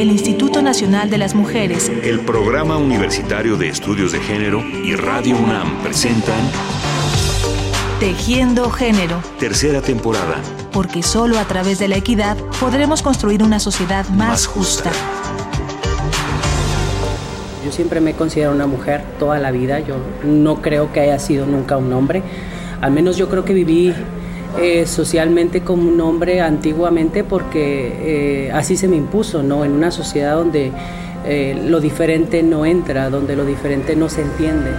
el Instituto Nacional de las Mujeres, el Programa Universitario de Estudios de Género y Radio UNAM presentan Tejiendo Género. Tercera temporada. Porque solo a través de la equidad podremos construir una sociedad más, justa. Yo siempre me he considerado una mujer toda la vida. Yo no creo que haya sido nunca un hombre. Al menos yo creo que viví eh, socialmente como un hombre antiguamente porque eh, así se me impuso, ¿no? En una sociedad donde eh, lo diferente no entra, donde lo diferente no se entiende.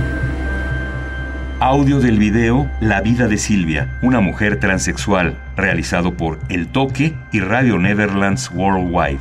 Audio del video La vida de Silvia, una mujer transexual, realizado por El Toque y Radio Netherlands Worldwide.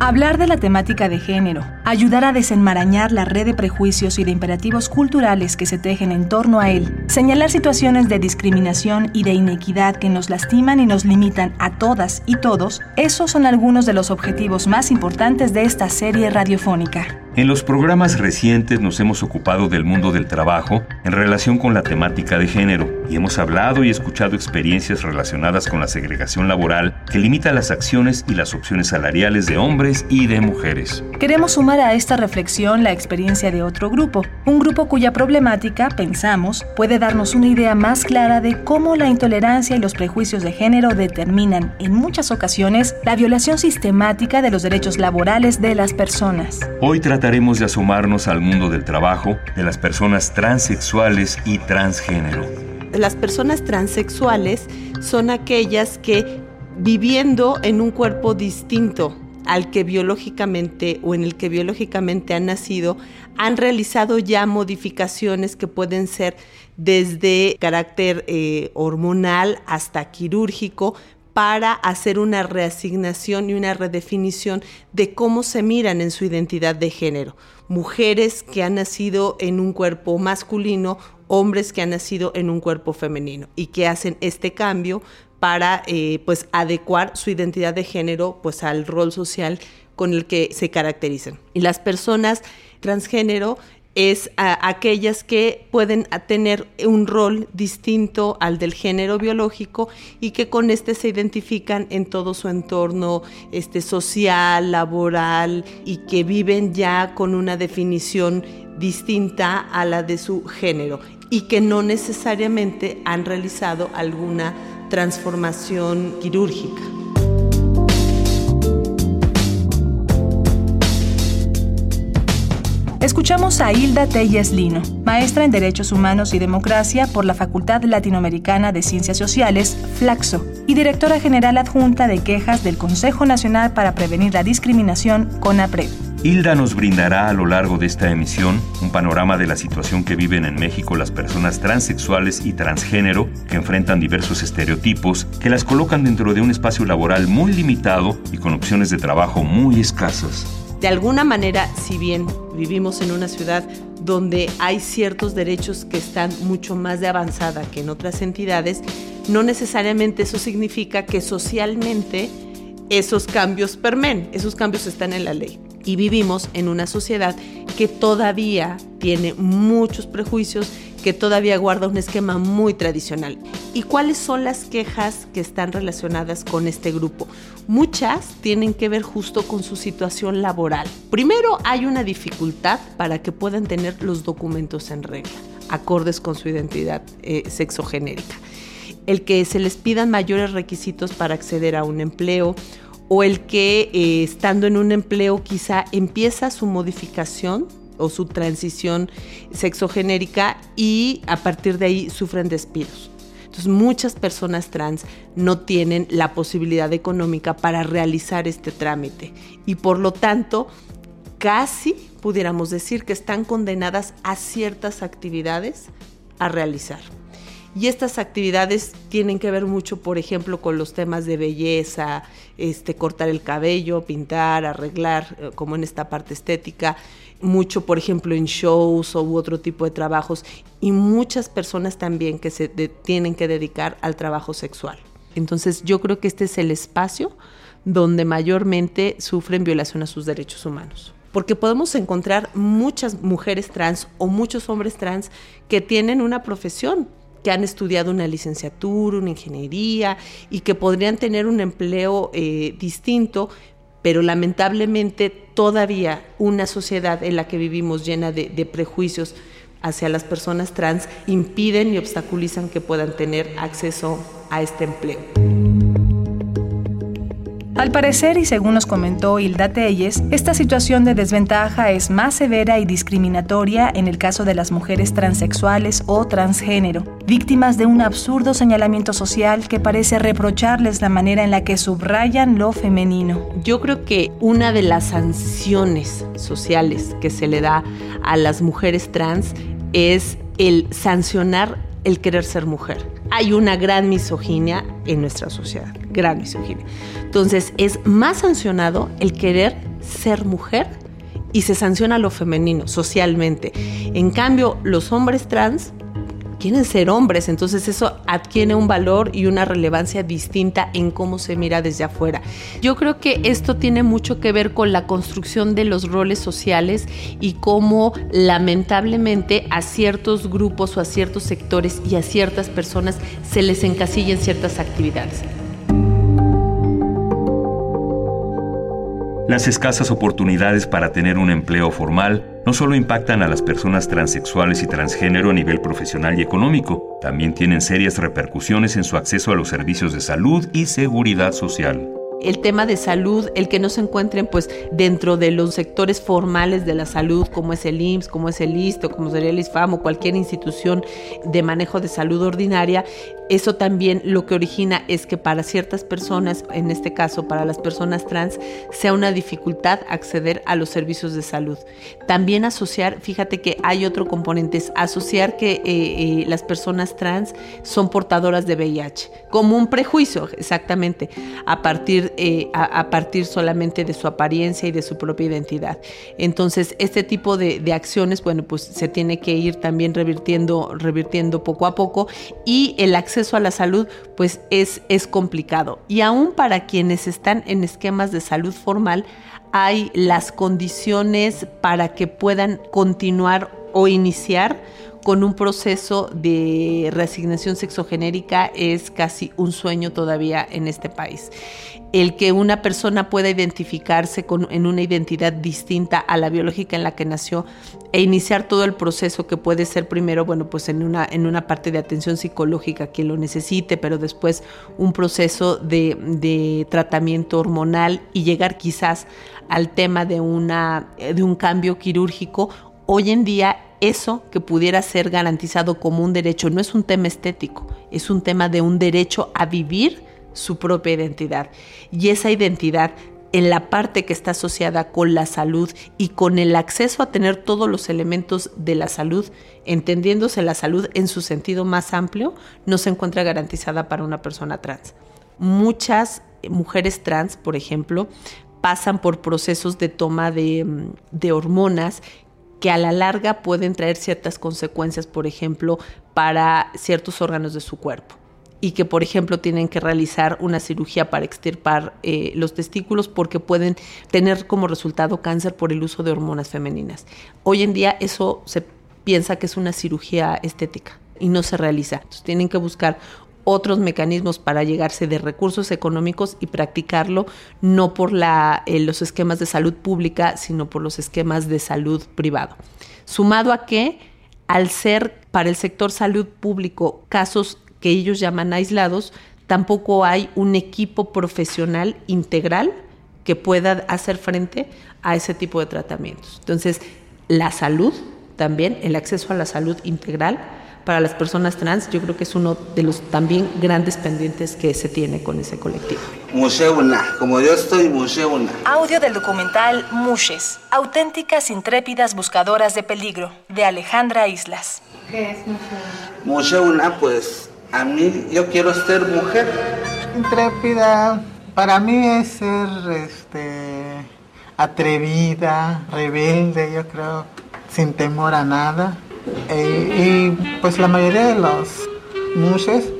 Hablar de la temática de género, ayudar a desenmarañar la red de prejuicios y de imperativos culturales que se tejen en torno a él, señalar situaciones de discriminación y de inequidad que nos lastiman y nos limitan a todas y todos, esos son algunos de los objetivos más importantes de esta serie radiofónica. En los programas recientes nos hemos ocupado del mundo del trabajo en relación con la temática de género y hemos hablado y escuchado experiencias relacionadas con la segregación laboral que limita las acciones y las opciones salariales de hombres y de mujeres. Queremos sumar a esta reflexión la experiencia de otro grupo, un grupo cuya problemática, pensamos, puede darnos una idea más clara de cómo la intolerancia y los prejuicios de género determinan, en muchas ocasiones, la violación sistemática de los derechos laborales de las personas. Hoy trataremos de asomarnos al mundo del trabajo de las personas transexuales y transgénero. Las personas transexuales son aquellas que viviendo en un cuerpo distinto al que biológicamente o en el que biológicamente han nacido, han realizado ya modificaciones que pueden ser desde carácter eh, hormonal hasta quirúrgico, para hacer una reasignación y una redefinición de cómo se miran en su identidad de género. Mujeres que han nacido en un cuerpo masculino, hombres que han nacido en un cuerpo femenino y que hacen este cambio para eh, pues adecuar su identidad de género pues al rol social con el que se caracterizan. Y las personas transgénero es aquellas que pueden tener un rol distinto al del género biológico y que con este se identifican en todo su entorno este, social, laboral y que viven ya con una definición distinta a la de su género y que no necesariamente han realizado alguna transformación quirúrgica. Escuchamos a Hilda Telles Lino, maestra en Derechos Humanos y Democracia por la Facultad Latinoamericana de Ciencias Sociales, Flaxo, y directora general adjunta de quejas del Consejo Nacional para Prevenir la Discriminación, CONAPRED. Hilda nos brindará a lo largo de esta emisión un panorama de la situación que viven en México las personas transexuales y transgénero que enfrentan diversos estereotipos que las colocan dentro de un espacio laboral muy limitado y con opciones de trabajo muy escasas. De alguna manera, si bien vivimos en una ciudad donde hay ciertos derechos que están mucho más de avanzada que en otras entidades, no necesariamente eso significa que socialmente esos cambios permen, esos cambios están en la ley. Y vivimos en una sociedad que todavía tiene muchos prejuicios, que todavía guarda un esquema muy tradicional. ¿Y cuáles son las quejas que están relacionadas con este grupo? Muchas tienen que ver justo con su situación laboral. Primero, hay una dificultad para que puedan tener los documentos en regla, acordes con su identidad eh, sexogenérica. El que se les pidan mayores requisitos para acceder a un empleo o el que eh, estando en un empleo quizá empieza su modificación o su transición sexogenérica y a partir de ahí sufren despidos. Entonces muchas personas trans no tienen la posibilidad económica para realizar este trámite y por lo tanto casi pudiéramos decir que están condenadas a ciertas actividades a realizar. Y estas actividades tienen que ver mucho, por ejemplo, con los temas de belleza, este, cortar el cabello, pintar, arreglar, eh, como en esta parte estética, mucho, por ejemplo, en shows u otro tipo de trabajos, y muchas personas también que se tienen que dedicar al trabajo sexual. Entonces yo creo que este es el espacio donde mayormente sufren violación a sus derechos humanos porque podemos encontrar muchas mujeres trans o muchos hombres trans que tienen una profesión, que han estudiado una licenciatura, una ingeniería y que podrían tener un empleo eh, distinto, pero lamentablemente todavía una sociedad en la que vivimos llena de, de prejuicios hacia las personas trans impiden y obstaculizan que puedan tener acceso a este empleo. Al parecer, y según nos comentó Hilda Telles, esta situación de desventaja es más severa y discriminatoria en el caso de las mujeres transexuales o transgénero, víctimas de un absurdo señalamiento social que parece reprocharles la manera en la que subrayan lo femenino. Yo creo que una de las sanciones sociales que se le da a las mujeres trans es el sancionar el querer ser mujer. Hay una gran misoginia en nuestra sociedad, gran misoginia. Entonces es más sancionado el querer ser mujer y se sanciona lo femenino socialmente. En cambio, los hombres trans quieren ser hombres, entonces eso adquiere un valor y una relevancia distinta en cómo se mira desde afuera. Yo creo que esto tiene mucho que ver con la construcción de los roles sociales y cómo lamentablemente a ciertos grupos o a ciertos sectores y a ciertas personas se les encasilla en ciertas actividades. Las escasas oportunidades para tener un empleo formal no solo impactan a las personas transexuales y transgénero a nivel profesional y económico, también tienen serias repercusiones en su acceso a los servicios de salud y seguridad social. El tema de salud, el que no se encuentren pues dentro de los sectores formales de la salud, como es el IMSS, como es el ISTO, como sería el ISFAM o cualquier institución de manejo de salud ordinaria, eso también lo que origina es que para ciertas personas, en este caso para las personas trans, sea una dificultad acceder a los servicios de salud. También asociar, fíjate que hay otro componente, es asociar que eh, eh, las personas trans son portadoras de VIH, como un prejuicio, exactamente, a partir eh, a, partir solamente de su apariencia y de su propia identidad. Entonces, este tipo de, acciones, bueno, pues se tiene que ir también revirtiendo, revirtiendo poco a poco y el acceso a la salud, pues es, es complicado. Y aún para quienes están en esquemas de salud formal, hay las condiciones para que puedan continuar o iniciar con un proceso de reasignación sexogenérica es casi un sueño todavía en este país. El que una persona pueda identificarse con, en una identidad distinta a la biológica en la que nació e iniciar todo el proceso que puede ser primero, bueno, pues en una, en una parte de atención psicológica quien lo necesite, pero después un proceso de, de tratamiento hormonal y llegar quizás al tema de, una, de un cambio quirúrgico, hoy en día eso que pudiera ser garantizado como un derecho no es un tema estético, es un tema de un derecho a vivir su propia identidad. Y esa identidad en la parte que está asociada con la salud y con el acceso a tener todos los elementos de la salud, entendiéndose la salud en su sentido más amplio, no se encuentra garantizada para una persona trans. Muchas mujeres trans, por ejemplo, pasan por procesos de toma de, de hormonas que a la larga pueden traer ciertas consecuencias, por ejemplo, para ciertos órganos de su cuerpo y que, por ejemplo, tienen que realizar una cirugía para extirpar eh, los testículos porque pueden tener como resultado cáncer por el uso de hormonas femeninas. Hoy en día eso se piensa que es una cirugía estética y no se realiza. Entonces tienen que buscar otros mecanismos para llegarse de recursos económicos y practicarlo no por la, eh, los esquemas de salud pública, sino por los esquemas de salud privado. Sumado a que, al ser para el sector salud público casos que ellos llaman aislados, tampoco hay un equipo profesional integral que pueda hacer frente a ese tipo de tratamientos. Entonces, la salud también, el acceso a la salud integral, para las personas trans, yo creo que es uno de los también grandes pendientes que se tiene con ese colectivo. Museuna, como yo estoy Museuna. Audio del documental Mushes, auténticas intrépidas buscadoras de peligro, de Alejandra Islas. ¿Qué es Museuna? Museuna, pues a mí yo quiero ser mujer. Intrépida, para mí es ser este, atrevida, rebelde, yo creo, sin temor a nada eh, y pues la mayoría de los muses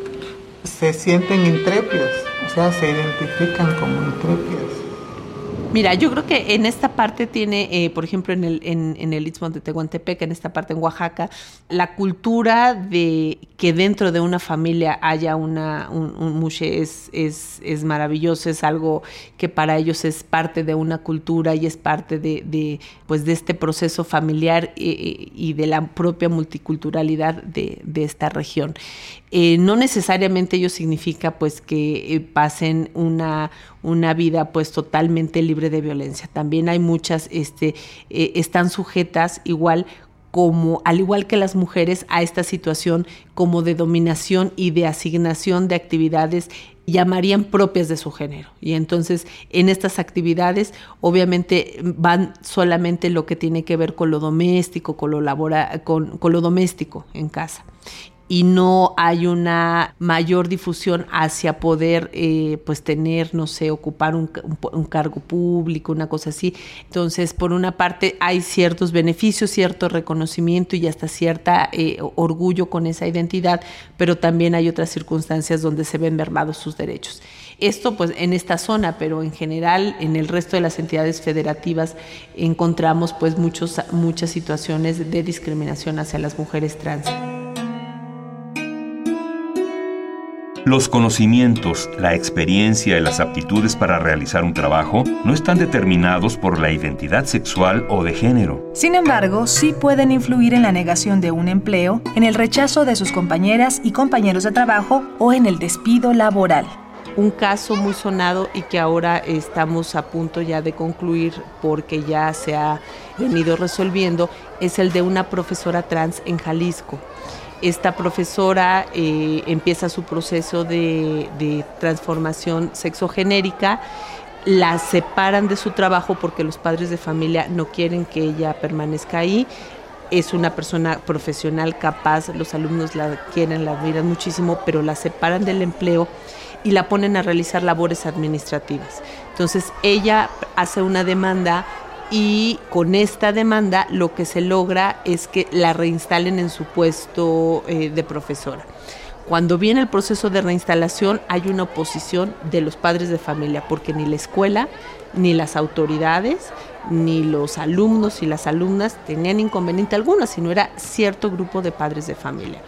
se sienten intrépidos, o sea, se identifican como intrépidos. Mira, yo creo que en esta parte tiene, eh, por ejemplo, en el, en, el Istmo de Tehuantepec, en esta parte en Oaxaca, la cultura de que dentro de una familia haya una, un, un mushe es, es, es, maravilloso, es algo que para ellos es parte de una cultura y es parte de, pues, de este proceso familiar eh, eh, y de la propia multiculturalidad de, esta región. No necesariamente ello significa pues que pasen una, una vida pues totalmente libre de violencia. También hay muchas, este, eh, están sujetas igual como, al igual que las mujeres, a esta situación como de dominación y de asignación de actividades llamarían propias de su género. Y entonces en estas actividades obviamente van solamente lo que tiene que ver con lo doméstico, con lo, labora, con, con lo doméstico en casa y no hay una mayor difusión hacia poder eh, pues tener, no sé, ocupar un, cargo público, una cosa así. Entonces, por una parte hay ciertos beneficios, cierto reconocimiento y hasta cierta eh, orgullo con esa identidad, pero también hay otras circunstancias donde se ven mermados sus derechos. Esto pues en esta zona, pero en general en el resto de las entidades federativas encontramos pues muchos, muchas situaciones de discriminación hacia las mujeres trans. Los conocimientos, la experiencia y las aptitudes para realizar un trabajo no están determinados por la identidad sexual o de género. Sin embargo, sí pueden influir en la negación de un empleo, en el rechazo de sus compañeras y compañeros de trabajo o en el despido laboral. Un caso muy sonado y que ahora estamos a punto ya de concluir porque ya se ha venido resolviendo es el de una profesora trans en Jalisco esta profesora eh, empieza su proceso de, transformación sexogenérica, la separan de su trabajo porque los padres de familia no quieren que ella permanezca ahí. Es una persona profesional capaz, los alumnos la quieren, la admiran muchísimo, pero la separan del empleo y la ponen a realizar labores administrativas. Entonces ella hace una demanda y con esta demanda lo que se logra es que la reinstalen en su puesto eh, de profesora. Cuando viene el proceso de reinstalación hay una oposición de los padres de familia, porque ni la escuela, ni las autoridades, ni los alumnos y las alumnas tenían inconveniente alguno, sino era cierto grupo de padres de familia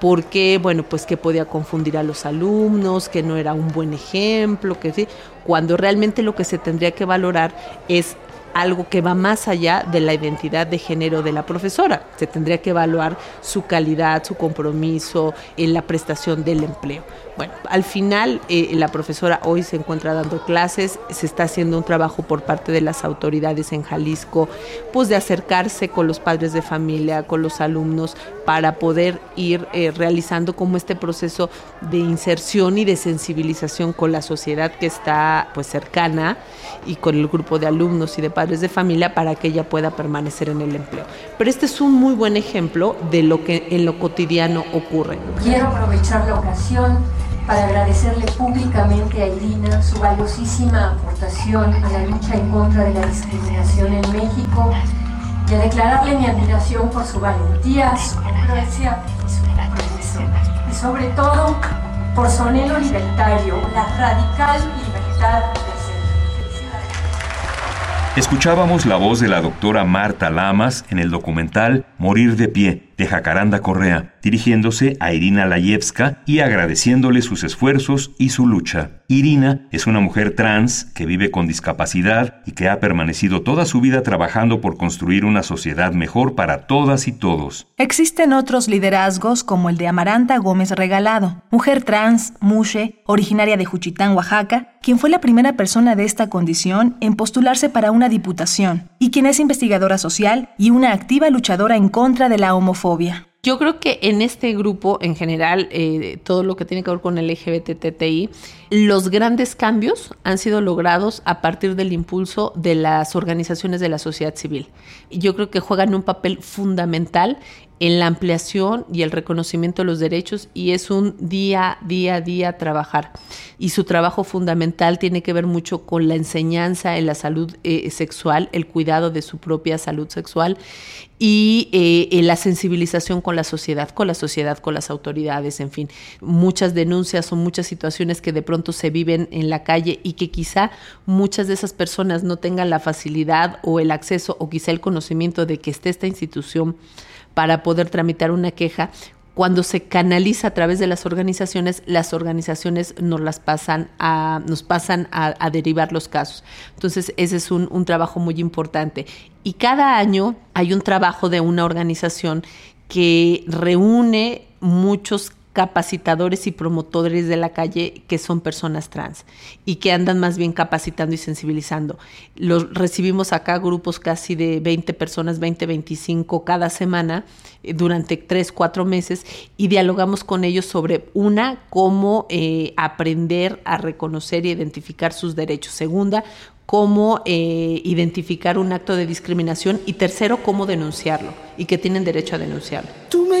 porque, bueno, pues que podía confundir a los alumnos, que no era un buen ejemplo, que sí, cuando realmente lo que se tendría que valorar es algo que va más allá de la identidad de género de la profesora. Se tendría que evaluar su calidad, su compromiso en la prestación del empleo. Bueno, al final eh, la profesora hoy se encuentra dando clases, se está haciendo un trabajo por parte de las autoridades en Jalisco, pues de acercarse con los padres de familia, con los alumnos, para poder ir eh, realizando como este proceso de inserción y de sensibilización con la sociedad que está pues cercana y con el grupo de alumnos y de padres de familia para que ella pueda permanecer en el empleo. Pero este es un muy buen ejemplo de lo que en lo cotidiano ocurre. Quiero aprovechar la ocasión para agradecerle públicamente a Irina su valiosísima aportación a la lucha en contra de la discriminación en México y a declararle mi admiración por su valentía, su congruencia y su compromiso. Y sobre todo por su anhelo libertario, la radical libertad Escuchábamos la voz de la doctora Marta Lamas en el documental Morir de pie de Jacaranda Correa, dirigiéndose a Irina Layevska y agradeciéndole sus esfuerzos y su lucha. Irina es una mujer trans que vive con discapacidad y que ha permanecido toda su vida trabajando por construir una sociedad mejor para todas y todos. Existen otros liderazgos como el de Amaranta Gómez Regalado, mujer trans, mushe, originaria de Juchitán, Oaxaca, quien fue la primera persona de esta condición en postularse para una diputación y quien es investigadora social y una activa luchadora en contra de la homofobia. Yo creo que en este grupo, en general, eh, todo lo que tiene que ver con el LGBTTI, los grandes cambios han sido logrados a partir del impulso de las organizaciones de la sociedad civil. Yo creo que juegan un papel fundamental en la ampliación y el reconocimiento de los derechos y es un día, día, día trabajar. Y su trabajo fundamental tiene que ver mucho con la enseñanza en la salud eh, sexual, el cuidado de su propia salud sexual y eh, la sensibilización con la sociedad, con la sociedad, con las autoridades, en fin, muchas denuncias o muchas situaciones que de pronto se viven en la calle y que quizá muchas de esas personas no tengan la facilidad o el acceso o quizá el conocimiento de que esté esta institución para poder tramitar una queja. Cuando se canaliza a través de las organizaciones, las organizaciones nos las pasan a, nos pasan a, derivar los casos. Entonces, ese es un, un trabajo muy importante. Y cada año hay un trabajo de una organización que reúne muchos capacitadores y promotores de la calle que son personas trans y que andan más bien capacitando y sensibilizando. Los recibimos acá grupos casi de 20 personas, 20, 25 cada semana eh, durante 3, 4 meses y dialogamos con ellos sobre una, cómo eh, aprender a reconocer y identificar sus derechos. Segunda, cómo eh, identificar un acto de discriminación y tercero, cómo denunciarlo y que tienen derecho a denunciarlo. Tú me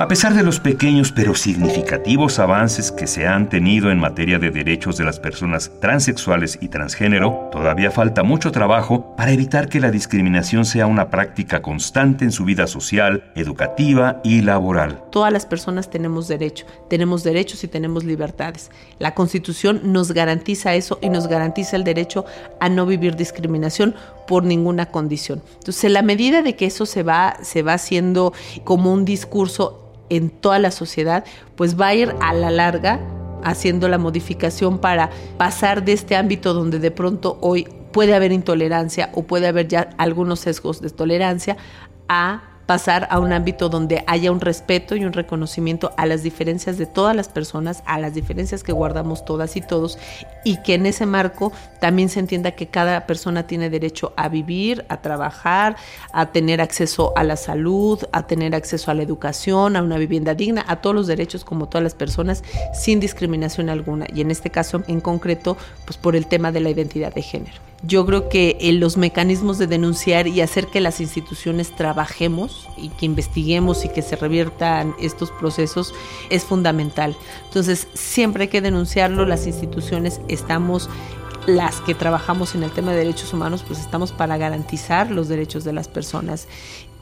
A pesar de los pequeños pero significativos avances que se han tenido en materia de derechos de las personas transexuales y transgénero, todavía falta mucho trabajo para evitar que la discriminación sea una práctica constante en su vida social, educativa y laboral. Todas las personas tenemos derecho, tenemos derechos y tenemos libertades. La Constitución nos garantiza eso y nos garantiza el derecho a no vivir discriminación por ninguna condición. Entonces, en la medida de que eso se va, se va haciendo como un discurso en toda la sociedad, pues va a ir a la larga haciendo la modificación para pasar de este ámbito donde de pronto hoy puede haber intolerancia o puede haber ya algunos sesgos de tolerancia a pasar a un ámbito donde haya un respeto y un reconocimiento a las diferencias de todas las personas, a las diferencias que guardamos todas y todos, y que en ese marco también se entienda que cada persona tiene derecho a vivir, a trabajar, a tener acceso a la salud, a tener acceso a la educación, a una vivienda digna, a todos los derechos como todas las personas, sin discriminación alguna. Y en este caso en concreto, pues por el tema de la identidad de género. Yo creo que eh, los mecanismos de denunciar y hacer que las instituciones trabajemos y que investiguemos y que se reviertan estos procesos es fundamental. Entonces, siempre hay que denunciarlo, las instituciones estamos las que trabajamos en el tema de derechos humanos, pues estamos para garantizar los derechos de las personas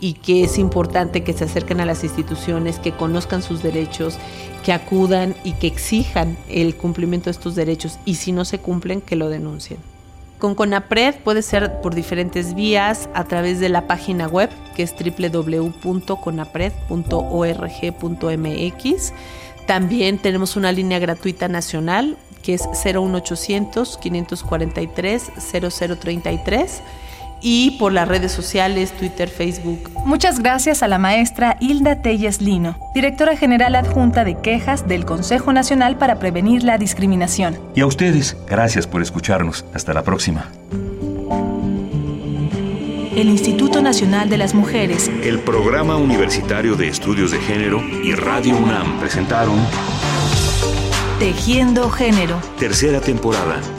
y que es importante que se acerquen a las instituciones, que conozcan sus derechos, que acudan y que exijan el cumplimiento de estos derechos y si no se cumplen, que lo denuncien. Con CONAPRED puede ser por diferentes vías a través de la página web que es www.conapred.org.mx. También tenemos una línea gratuita nacional que es 01800 543 0033 y por las redes sociales, Twitter, Facebook. Muchas gracias a la maestra Hilda Telles Lino, directora general adjunta de quejas del Consejo Nacional para Prevenir la Discriminación. Y a ustedes, gracias por escucharnos. Hasta la próxima. El Instituto Nacional de las Mujeres, el Programa Universitario de Estudios de Género y Radio UNAM presentaron Tejiendo Género. Tercera temporada